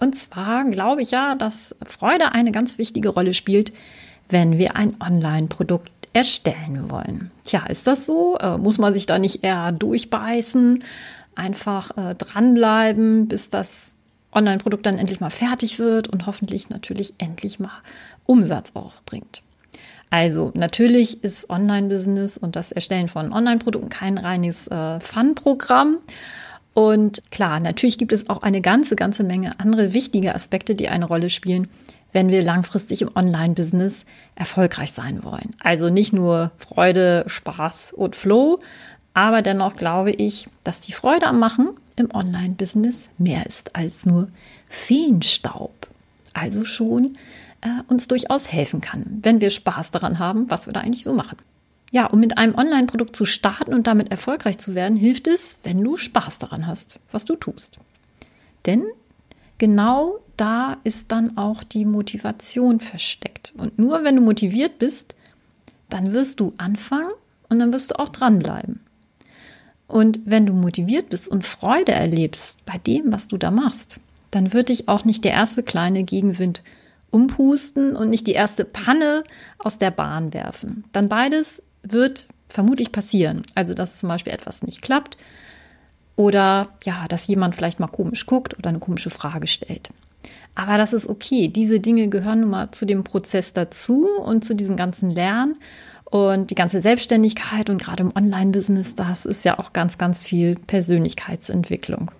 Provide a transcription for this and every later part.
Und zwar glaube ich ja, dass Freude eine ganz wichtige Rolle spielt, wenn wir ein Online-Produkt erstellen wollen. Tja, ist das so? Äh, muss man sich da nicht eher durchbeißen, einfach äh, dranbleiben, bis das Online-Produkt dann endlich mal fertig wird und hoffentlich natürlich endlich mal Umsatz auch bringt. Also natürlich ist Online-Business und das Erstellen von Online-Produkten kein reines äh, Fun-Programm. Und klar, natürlich gibt es auch eine ganze, ganze Menge andere wichtige Aspekte, die eine Rolle spielen, wenn wir langfristig im Online-Business erfolgreich sein wollen. Also nicht nur Freude, Spaß und Flow, aber dennoch glaube ich, dass die Freude am Machen im Online-Business mehr ist als nur Feenstaub. Also schon äh, uns durchaus helfen kann, wenn wir Spaß daran haben, was wir da eigentlich so machen. Ja, um mit einem Online-Produkt zu starten und damit erfolgreich zu werden, hilft es, wenn du Spaß daran hast, was du tust. Denn genau da ist dann auch die Motivation versteckt. Und nur wenn du motiviert bist, dann wirst du anfangen und dann wirst du auch dranbleiben. Und wenn du motiviert bist und Freude erlebst bei dem, was du da machst, dann wird dich auch nicht der erste kleine Gegenwind umpusten und nicht die erste Panne aus der Bahn werfen. Dann beides wird vermutlich passieren. Also, dass zum Beispiel etwas nicht klappt oder ja, dass jemand vielleicht mal komisch guckt oder eine komische Frage stellt. Aber das ist okay. Diese Dinge gehören nun mal zu dem Prozess dazu und zu diesem ganzen Lernen. Und die ganze Selbstständigkeit und gerade im Online-Business, das ist ja auch ganz, ganz viel Persönlichkeitsentwicklung.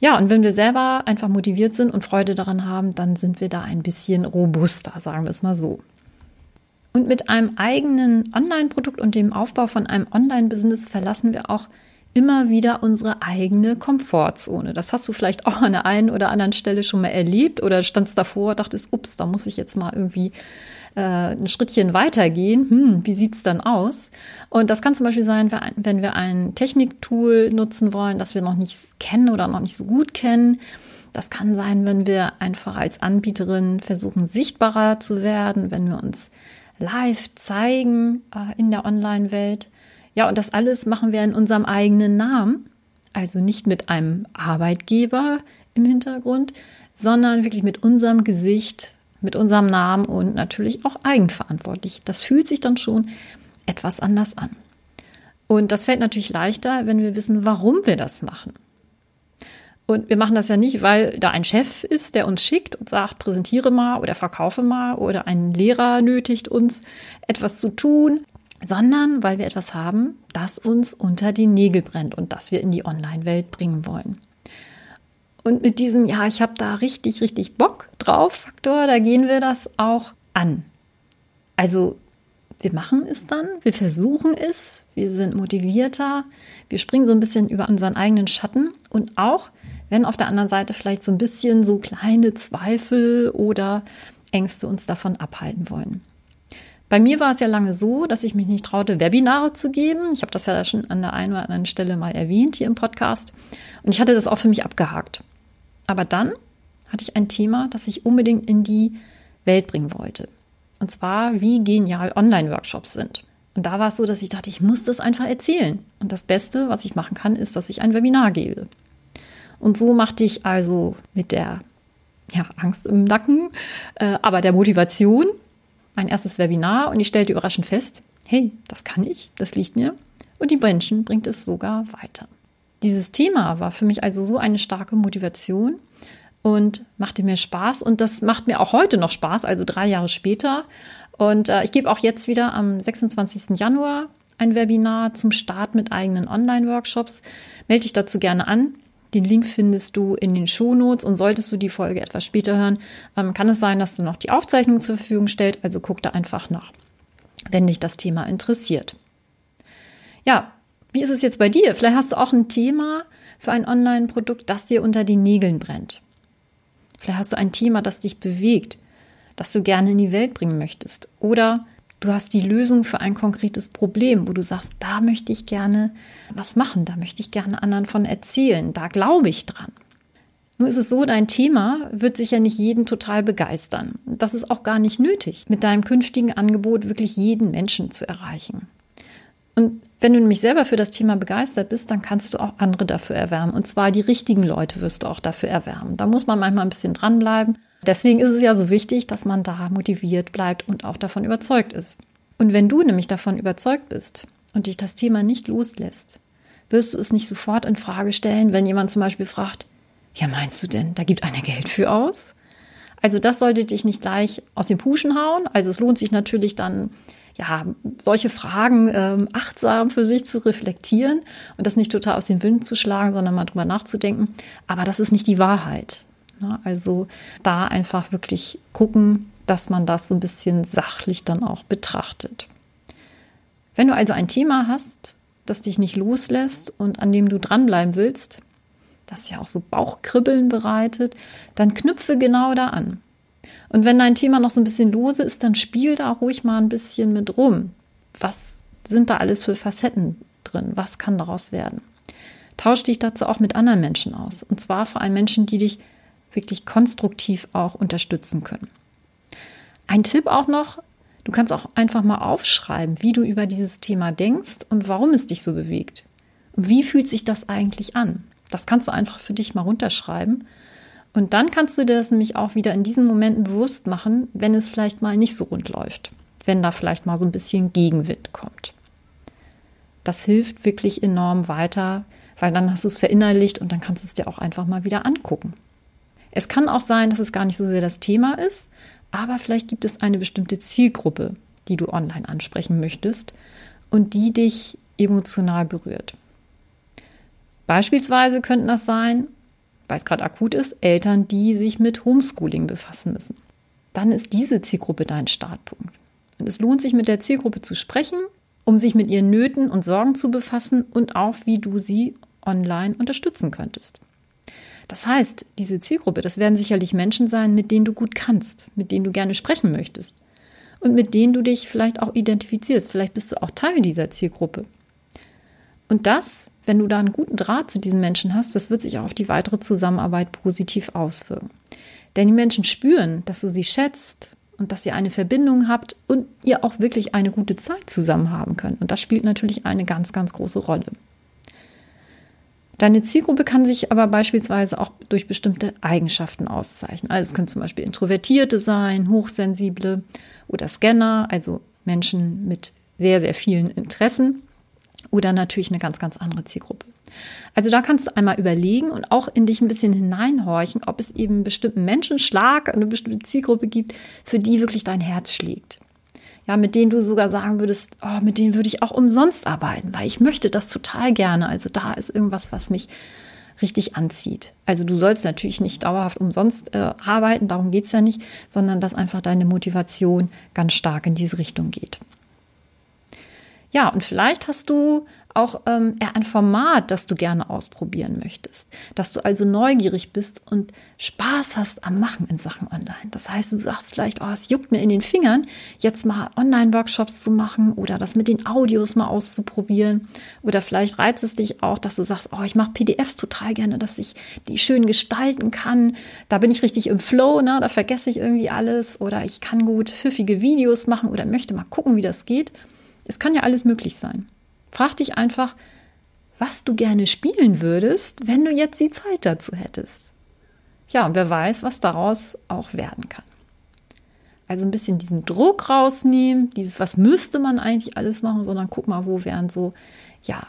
Ja, und wenn wir selber einfach motiviert sind und Freude daran haben, dann sind wir da ein bisschen robuster, sagen wir es mal so. Und mit einem eigenen Online-Produkt und dem Aufbau von einem Online-Business verlassen wir auch immer wieder unsere eigene Komfortzone. Das hast du vielleicht auch an der einen oder anderen Stelle schon mal erlebt oder standst davor, dachtest, ups, da muss ich jetzt mal irgendwie äh, ein Schrittchen weitergehen. Hm, wie sieht's dann aus? Und das kann zum Beispiel sein, wenn wir ein Techniktool nutzen wollen, das wir noch nicht kennen oder noch nicht so gut kennen. Das kann sein, wenn wir einfach als Anbieterin versuchen, sichtbarer zu werden, wenn wir uns live zeigen äh, in der Online-Welt. Ja, und das alles machen wir in unserem eigenen Namen, also nicht mit einem Arbeitgeber im Hintergrund, sondern wirklich mit unserem Gesicht, mit unserem Namen und natürlich auch eigenverantwortlich. Das fühlt sich dann schon etwas anders an. Und das fällt natürlich leichter, wenn wir wissen, warum wir das machen. Und wir machen das ja nicht, weil da ein Chef ist, der uns schickt und sagt, präsentiere mal oder verkaufe mal oder ein Lehrer nötigt uns, etwas zu tun, sondern weil wir etwas haben, das uns unter die Nägel brennt und das wir in die Online-Welt bringen wollen. Und mit diesem, ja, ich habe da richtig, richtig Bock drauf, Faktor, da gehen wir das auch an. Also wir machen es dann, wir versuchen es, wir sind motivierter, wir springen so ein bisschen über unseren eigenen Schatten und auch wenn auf der anderen Seite vielleicht so ein bisschen so kleine Zweifel oder Ängste uns davon abhalten wollen. Bei mir war es ja lange so, dass ich mich nicht traute, Webinare zu geben. Ich habe das ja schon an der einen oder anderen Stelle mal erwähnt hier im Podcast. Und ich hatte das auch für mich abgehakt. Aber dann hatte ich ein Thema, das ich unbedingt in die Welt bringen wollte. Und zwar, wie genial Online-Workshops sind. Und da war es so, dass ich dachte, ich muss das einfach erzählen. Und das Beste, was ich machen kann, ist, dass ich ein Webinar gebe. Und so machte ich also mit der ja, Angst im Nacken, äh, aber der Motivation mein erstes Webinar und ich stellte überraschend fest, hey, das kann ich, das liegt mir und die Menschen bringt es sogar weiter. Dieses Thema war für mich also so eine starke Motivation und machte mir Spaß und das macht mir auch heute noch Spaß, also drei Jahre später. Und äh, ich gebe auch jetzt wieder am 26. Januar ein Webinar zum Start mit eigenen Online-Workshops. Melde dich dazu gerne an. Den Link findest du in den Shownotes und solltest du die Folge etwas später hören, ähm, kann es sein, dass du noch die Aufzeichnung zur Verfügung stellst. Also guck da einfach nach, wenn dich das Thema interessiert. Ja, wie ist es jetzt bei dir? Vielleicht hast du auch ein Thema für ein Online-Produkt, das dir unter den Nägeln brennt. Vielleicht hast du ein Thema, das dich bewegt, das du gerne in die Welt bringen möchtest. Oder du hast die Lösung für ein konkretes Problem, wo du sagst, da möchte ich gerne was machen, da möchte ich gerne anderen von erzählen, da glaube ich dran. Nun ist es so, dein Thema wird sich ja nicht jeden total begeistern. Das ist auch gar nicht nötig, mit deinem künftigen Angebot wirklich jeden Menschen zu erreichen. Und wenn du nämlich selber für das Thema begeistert bist, dann kannst du auch andere dafür erwärmen. Und zwar die richtigen Leute wirst du auch dafür erwärmen. Da muss man manchmal ein bisschen dranbleiben. Deswegen ist es ja so wichtig, dass man da motiviert bleibt und auch davon überzeugt ist. Und wenn du nämlich davon überzeugt bist und dich das Thema nicht loslässt, wirst du es nicht sofort in Frage stellen, wenn jemand zum Beispiel fragt, ja, meinst du denn, da gibt einer Geld für aus? Also das sollte dich nicht gleich aus dem Puschen hauen. Also es lohnt sich natürlich dann, ja, solche Fragen ähm, achtsam für sich zu reflektieren und das nicht total aus dem Wind zu schlagen, sondern mal drüber nachzudenken. Aber das ist nicht die Wahrheit. Ne? Also da einfach wirklich gucken, dass man das so ein bisschen sachlich dann auch betrachtet. Wenn du also ein Thema hast, das dich nicht loslässt und an dem du dranbleiben willst, das ja auch so Bauchkribbeln bereitet, dann knüpfe genau da an. Und wenn dein Thema noch so ein bisschen lose ist, dann spiel da ruhig mal ein bisschen mit rum. Was sind da alles für Facetten drin? Was kann daraus werden? Tausch dich dazu auch mit anderen Menschen aus. Und zwar vor allem Menschen, die dich wirklich konstruktiv auch unterstützen können. Ein Tipp auch noch, du kannst auch einfach mal aufschreiben, wie du über dieses Thema denkst und warum es dich so bewegt. Wie fühlt sich das eigentlich an? Das kannst du einfach für dich mal runterschreiben. Und dann kannst du dir das nämlich auch wieder in diesen Momenten bewusst machen, wenn es vielleicht mal nicht so rund läuft, wenn da vielleicht mal so ein bisschen Gegenwind kommt. Das hilft wirklich enorm weiter, weil dann hast du es verinnerlicht und dann kannst du es dir auch einfach mal wieder angucken. Es kann auch sein, dass es gar nicht so sehr das Thema ist, aber vielleicht gibt es eine bestimmte Zielgruppe, die du online ansprechen möchtest und die dich emotional berührt. Beispielsweise könnten das sein, weil es gerade akut ist, Eltern, die sich mit Homeschooling befassen müssen. Dann ist diese Zielgruppe dein Startpunkt. Und es lohnt sich, mit der Zielgruppe zu sprechen, um sich mit ihren Nöten und Sorgen zu befassen und auch, wie du sie online unterstützen könntest. Das heißt, diese Zielgruppe, das werden sicherlich Menschen sein, mit denen du gut kannst, mit denen du gerne sprechen möchtest und mit denen du dich vielleicht auch identifizierst. Vielleicht bist du auch Teil dieser Zielgruppe. Und das, wenn du da einen guten Draht zu diesen Menschen hast, das wird sich auch auf die weitere Zusammenarbeit positiv auswirken. Denn die Menschen spüren, dass du sie schätzt und dass ihr eine Verbindung habt und ihr auch wirklich eine gute Zeit zusammen haben könnt. Und das spielt natürlich eine ganz, ganz große Rolle. Deine Zielgruppe kann sich aber beispielsweise auch durch bestimmte Eigenschaften auszeichnen. Also es können zum Beispiel Introvertierte sein, Hochsensible oder Scanner, also Menschen mit sehr, sehr vielen Interessen oder natürlich eine ganz, ganz andere Zielgruppe. Also da kannst du einmal überlegen und auch in dich ein bisschen hineinhorchen, ob es eben einen bestimmten Menschenschlag, eine bestimmte Zielgruppe gibt, für die wirklich dein Herz schlägt. Ja, mit denen du sogar sagen würdest, oh, mit denen würde ich auch umsonst arbeiten, weil ich möchte das total gerne. Also da ist irgendwas, was mich richtig anzieht. Also du sollst natürlich nicht dauerhaft umsonst äh, arbeiten, darum geht es ja nicht, sondern dass einfach deine Motivation ganz stark in diese Richtung geht. Ja, und vielleicht hast du auch ähm, ein Format, das du gerne ausprobieren möchtest. Dass du also neugierig bist und Spaß hast am Machen in Sachen Online. Das heißt, du sagst vielleicht, oh, es juckt mir in den Fingern, jetzt mal Online-Workshops zu machen oder das mit den Audios mal auszuprobieren. Oder vielleicht reizt es dich auch, dass du sagst, oh, ich mache PDFs total gerne, dass ich die schön gestalten kann. Da bin ich richtig im Flow, ne? da vergesse ich irgendwie alles. Oder ich kann gut pfiffige Videos machen oder möchte mal gucken, wie das geht. Es kann ja alles möglich sein. Frag dich einfach, was du gerne spielen würdest, wenn du jetzt die Zeit dazu hättest. Ja, und wer weiß, was daraus auch werden kann. Also ein bisschen diesen Druck rausnehmen, dieses, was müsste man eigentlich alles machen, sondern guck mal, wo wären so, ja,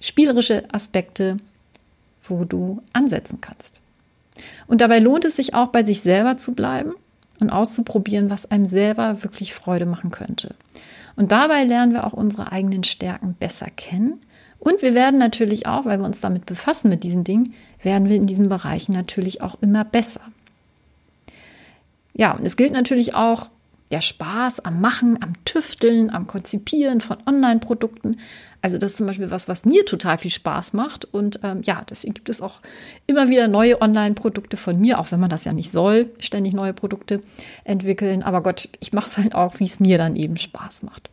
spielerische Aspekte, wo du ansetzen kannst. Und dabei lohnt es sich auch, bei sich selber zu bleiben und auszuprobieren, was einem selber wirklich Freude machen könnte. Und dabei lernen wir auch unsere eigenen Stärken besser kennen. Und wir werden natürlich auch, weil wir uns damit befassen mit diesen Dingen, werden wir in diesen Bereichen natürlich auch immer besser. Ja, und es gilt natürlich auch, der Spaß am Machen, am Tüfteln, am Konzipieren von Online-Produkten. Also das ist zum Beispiel was, was mir total viel Spaß macht. Und ähm, ja, deswegen gibt es auch immer wieder neue Online-Produkte von mir, auch wenn man das ja nicht soll, ständig neue Produkte entwickeln. Aber Gott, ich mache es halt auch, wie es mir dann eben Spaß macht.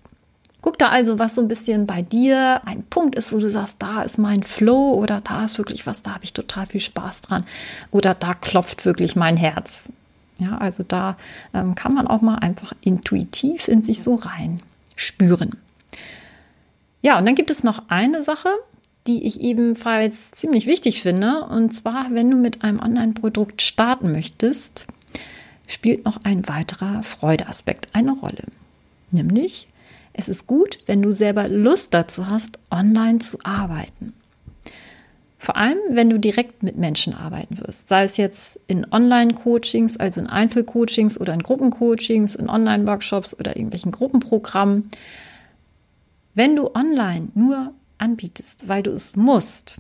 Guck da also, was so ein bisschen bei dir ein Punkt ist, wo du sagst, da ist mein Flow oder da ist wirklich was, da habe ich total viel Spaß dran oder da klopft wirklich mein Herz. Ja, also da ähm, kann man auch mal einfach intuitiv in sich so rein spüren. Ja, und dann gibt es noch eine Sache, die ich ebenfalls ziemlich wichtig finde. Und zwar, wenn du mit einem Online-Produkt starten möchtest, spielt noch ein weiterer Freudeaspekt eine Rolle. Nämlich, es ist gut, wenn du selber Lust dazu hast, online zu arbeiten. Vor allem, wenn du direkt mit Menschen arbeiten wirst, sei es jetzt in Online-Coachings, also in Einzelcoachings oder in Gruppencoachings, in Online-Workshops oder irgendwelchen Gruppenprogrammen. Wenn du online nur anbietest, weil du es musst,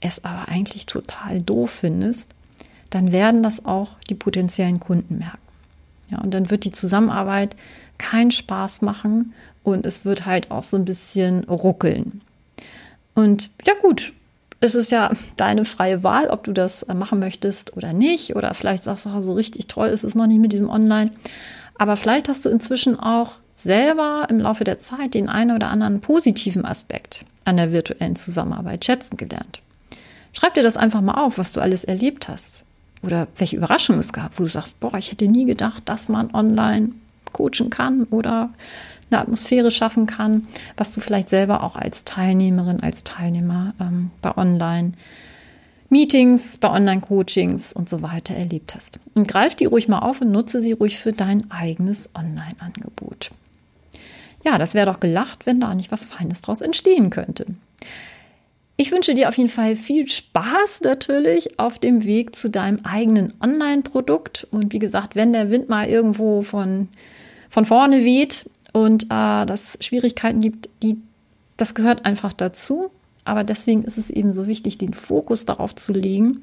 es aber eigentlich total doof findest, dann werden das auch die potenziellen Kunden merken. Ja, und dann wird die Zusammenarbeit keinen Spaß machen und es wird halt auch so ein bisschen ruckeln. Und ja gut, es ist ja deine freie Wahl, ob du das äh, machen möchtest oder nicht. Oder vielleicht sagst du, so richtig toll ist es noch nicht mit diesem Online. Aber vielleicht hast du inzwischen auch selber im Laufe der Zeit den einen oder anderen positiven Aspekt an der virtuellen Zusammenarbeit schätzen gelernt. Schreib dir das einfach mal auf, was du alles erlebt hast. Oder welche Überraschungen es gab, wo du sagst, boah, ich hätte nie gedacht, dass man online coachen kann oder eine Atmosphäre schaffen kann, was du vielleicht selber auch als Teilnehmerin, als Teilnehmer ähm, bei Online Meetings, bei Online-Coachings und so weiter erlebt hast. Und greif die ruhig mal auf und nutze sie ruhig für dein eigenes Online-Angebot. Ja, das wäre doch gelacht, wenn da nicht was Feines draus entstehen könnte. Ich wünsche dir auf jeden Fall viel Spaß natürlich auf dem Weg zu deinem eigenen Online-Produkt. Und wie gesagt, wenn der Wind mal irgendwo von, von vorne weht, und äh, dass Schwierigkeiten gibt, die, das gehört einfach dazu. Aber deswegen ist es eben so wichtig, den Fokus darauf zu legen,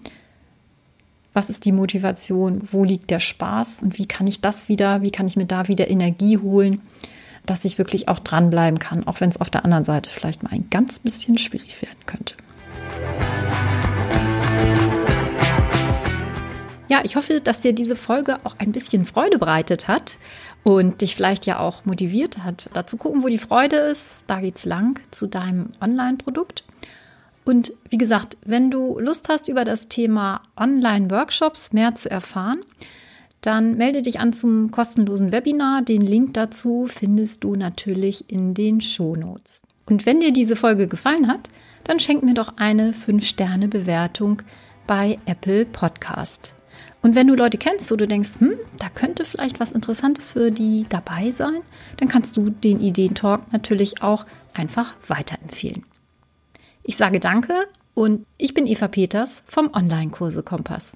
was ist die Motivation, wo liegt der Spaß und wie kann ich das wieder, wie kann ich mir da wieder Energie holen, dass ich wirklich auch dranbleiben kann, auch wenn es auf der anderen Seite vielleicht mal ein ganz bisschen schwierig werden könnte. Ja, ich hoffe, dass dir diese Folge auch ein bisschen Freude bereitet hat und dich vielleicht ja auch motiviert hat, da zu gucken, wo die Freude ist. Da geht's lang zu deinem Online-Produkt. Und wie gesagt, wenn du Lust hast, über das Thema Online-Workshops mehr zu erfahren, dann melde dich an zum kostenlosen Webinar. Den Link dazu findest du natürlich in den Shownotes. Und wenn dir diese Folge gefallen hat, dann schenk mir doch eine 5-Sterne-Bewertung bei Apple Podcast. Und wenn du Leute kennst, wo du denkst, hm, da könnte vielleicht was Interessantes für die dabei sein, dann kannst du den Ideentalk natürlich auch einfach weiterempfehlen. Ich sage danke und ich bin Eva Peters vom Online-Kurse Kompass.